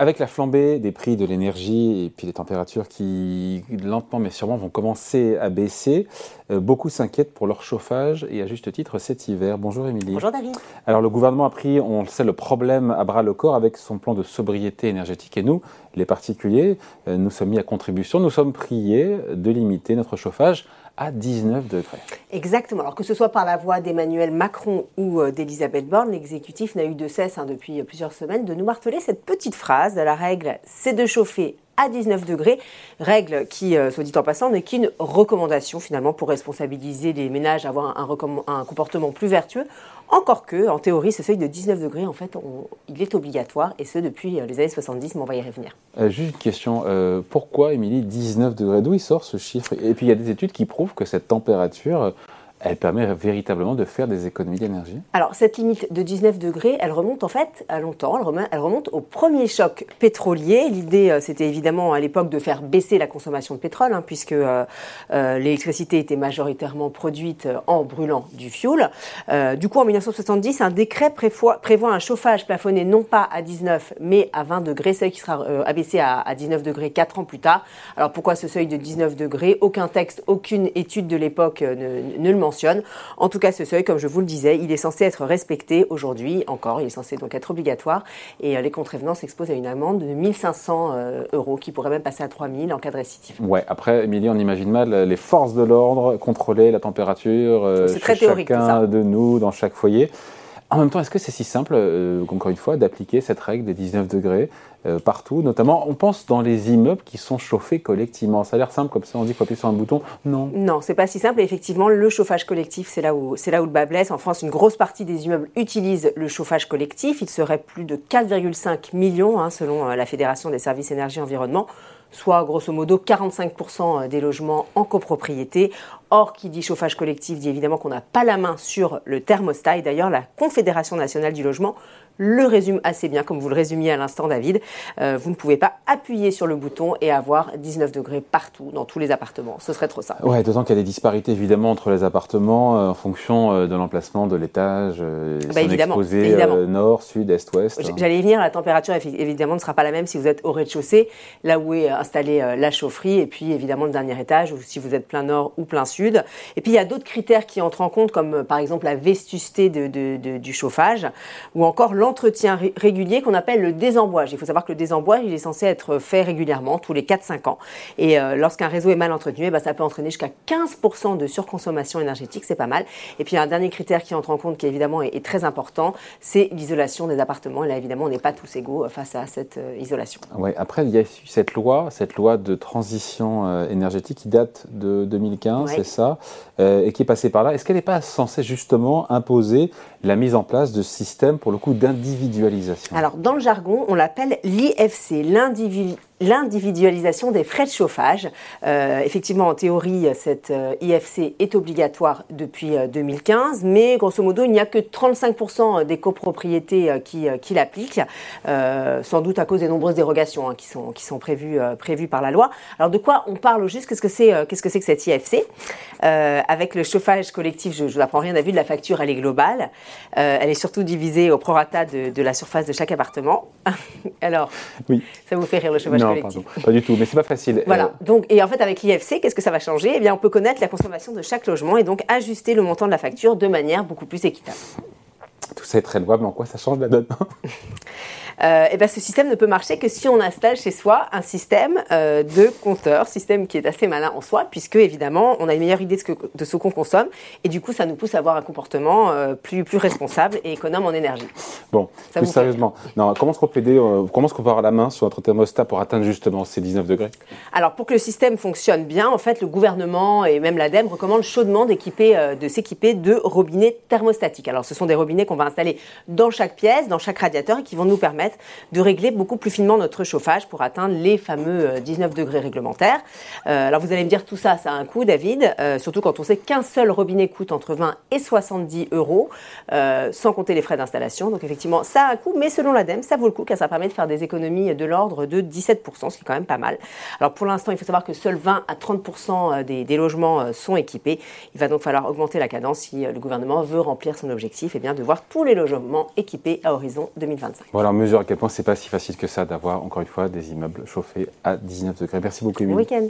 Avec la flambée des prix de l'énergie et puis les températures qui lentement mais sûrement vont commencer à baisser, euh, beaucoup s'inquiètent pour leur chauffage et à juste titre cet hiver. Bonjour Émilie. Bonjour David. Alors le gouvernement a pris, on le sait, le problème à bras le corps avec son plan de sobriété énergétique et nous, les particuliers, euh, nous sommes mis à contribution, nous sommes priés de limiter notre chauffage à 19 degrés. Exactement. Alors que ce soit par la voix d'Emmanuel Macron ou euh, d'Elisabeth Borne, l'exécutif n'a eu de cesse hein, depuis plusieurs semaines de nous marteler cette petite phrase. La règle, c'est de chauffer à 19 degrés. Règle qui, euh, soit dit en passant, n'est qu'une recommandation finalement pour responsabiliser les ménages, avoir un, comportement plus vertueux. Encore que, en théorie, ce seuil de 19 degrés, en fait, il est obligatoire, et ce depuis euh, les années 70, mais on va y revenir. Euh, juste une question, pourquoi, Émilie, 19 degrés? D'où il sort ce chiffre? Et puis il y a des études qui prouvent que cette température elle permet véritablement de faire des économies d'énergie Alors, cette limite de 19 degrés, elle remonte en fait à longtemps. Elle remonte, au premier choc pétrolier. L'idée, euh, c'était évidemment à l'époque de faire baisser la consommation de pétrole, hein, puisque euh, euh, l'électricité était majoritairement produite en brûlant du fioul. du coup, en 1970, un décret prévoit, un chauffage plafonné non pas à 19, mais à 20 degrés, seuil qui sera abaissé à, à 19 degrés 4 ans plus tard. Alors, pourquoi ce seuil de 19 degrés? Aucun texte, aucune étude de l'époque ne, ne le mentionne en tout cas, ce seuil, comme je vous le disais, il est censé être respecté aujourd'hui encore. Il est censé donc être obligatoire. Et euh, les contrevenants s'exposent à une amende de 1500 euh, euros qui pourrait même passer à 3000 en cas de récidive. Ouais, après, Émilie, on imagine mal les forces de l'ordre contrôler la température euh, chez très théorique, chacun de nous, dans chaque foyer. En même temps, est-ce que c'est si simple, euh, encore une fois, d'appliquer cette règle des 19 degrés euh, partout Notamment, on pense dans les immeubles qui sont chauffés collectivement. Ça a l'air simple comme ça, on dit qu'il faut appuyer sur un bouton. Non. Non, c'est pas si simple. effectivement, le chauffage collectif, c'est là, où, là où le bas blesse. En France, une grosse partie des immeubles utilisent le chauffage collectif. Il serait plus de 4,5 millions, hein, selon euh, la Fédération des services énergie environnement soit grosso modo 45% des logements en copropriété. Or, qui dit chauffage collectif dit évidemment qu'on n'a pas la main sur le thermostat. Et d'ailleurs, la Confédération nationale du logement le résume assez bien, comme vous le résumiez à l'instant, David. Euh, vous ne pouvez pas appuyer sur le bouton et avoir 19 degrés partout, dans tous les appartements. Ce serait trop simple. Ouais, d'autant qu'il y a des disparités évidemment entre les appartements euh, en fonction euh, de l'emplacement de l'étage. Bah, évidemment, évidemment. nord, sud, est, ouest. J'allais y venir, la température évidemment ne sera pas la même si vous êtes au rez-de-chaussée, là où est installée la chaufferie, et puis évidemment le dernier étage, ou si vous êtes plein nord ou plein sud. Et puis il y a d'autres critères qui entrent en compte, comme par exemple la vestusté de, du chauffage, ou encore l'ensemble entretien régulier qu'on appelle le désembouage. Il faut savoir que le désembouage, il est censé être fait régulièrement, tous les 4-5 ans. Et euh, lorsqu'un réseau est mal entretenu, eh ben, ça peut entraîner jusqu'à 15% de surconsommation énergétique, c'est pas mal. Et puis un dernier critère qui entre en compte, qui évidemment est, très important, c'est l'isolation des appartements. Et là, évidemment, on n'est pas tous égaux euh, face à cette euh, isolation. Ouais, après, il y a cette loi, cette loi de transition énergétique qui date de 2015, c'est ça, et qui est passée par là. Est-ce qu'elle n'est pas censée justement imposer la mise en place de systèmes, pour le coup, d'individualisation Alors, dans le jargon, on l'appelle l'IFC, l'individu l'individualisation des frais de chauffage. Euh, effectivement, en théorie, cette euh, IFC est obligatoire depuis 2015, euh, mais grosso modo, il n'y a que 35% des copropriétés qui, qui l'appliquent, sans doute à cause des nombreuses dérogations hein, qui, sont, qui sont prévues, prévues par la loi. Alors, de quoi on parle au juste? Qu'est-ce que c'est qu'est-ce que, c'est que cette IFC Avec le chauffage collectif, je ne apprends rien à vue de la facture, elle est globale. elle est surtout divisée au prorata de, de la surface de chaque appartement. Alors, oui. ça vous fait rire le chauffage pas du tout, mais c'est pas facile. Voilà. Euh, donc, et en fait, avec l'IFC, qu'est-ce que ça va changer? Eh bien, on peut connaître la consommation de chaque logement et donc ajuster le montant de la facture de manière beaucoup plus équitable. Tout ça est très louable, mais en quoi ça change la donne? euh, et ben ce système ne peut marcher que si on installe chez soi un système euh, de compteur, système qui est assez malin en soi, puisque évidemment on a une meilleure idée de ce, de ce qu'on consomme, et du coup ça nous pousse à avoir un comportement euh, plus, plus responsable et économe en énergie. Bon, plus sérieusement, non, comment est-ce qu'on peut aider, comment est-ce qu'on peut avoir la main sur notre thermostat pour atteindre justement ces 19 degrés? Alors pour que le système fonctionne bien, en fait le gouvernement et même l'ADEME recommandent chaudement d'équiper, de s'équiper de robinets thermostatiques. Alors ce sont des robinets qu'on va installer dans chaque pièce, dans chaque radiateur, et qui vont nous permettre de régler beaucoup plus finement notre chauffage pour atteindre les fameux 19 euh, degrés réglementaires. Euh, alors vous allez me dire tout ça, ça a un coût, David, euh, surtout quand on sait qu'un seul robinet coûte entre 20 et 70 euros, sans compter les frais d'installation. Donc effectivement, ça a un coût, mais selon l'ADEME, ça vaut le coup car ça permet de faire des économies de l'ordre de 17%, ce qui est quand même pas mal. Alors pour l'instant, il faut savoir que seuls 20 à 30% des, logements sont équipés. Il va donc falloir augmenter la cadence si le gouvernement veut remplir son objectif et bien de voir tous les logements équipés à horizon 2025. Voilà, mesure à quel point c'est pas si facile que ça d'avoir, encore une fois, des immeubles chauffés à 19 degrés. Merci beaucoup, Émilie. Bon week-end.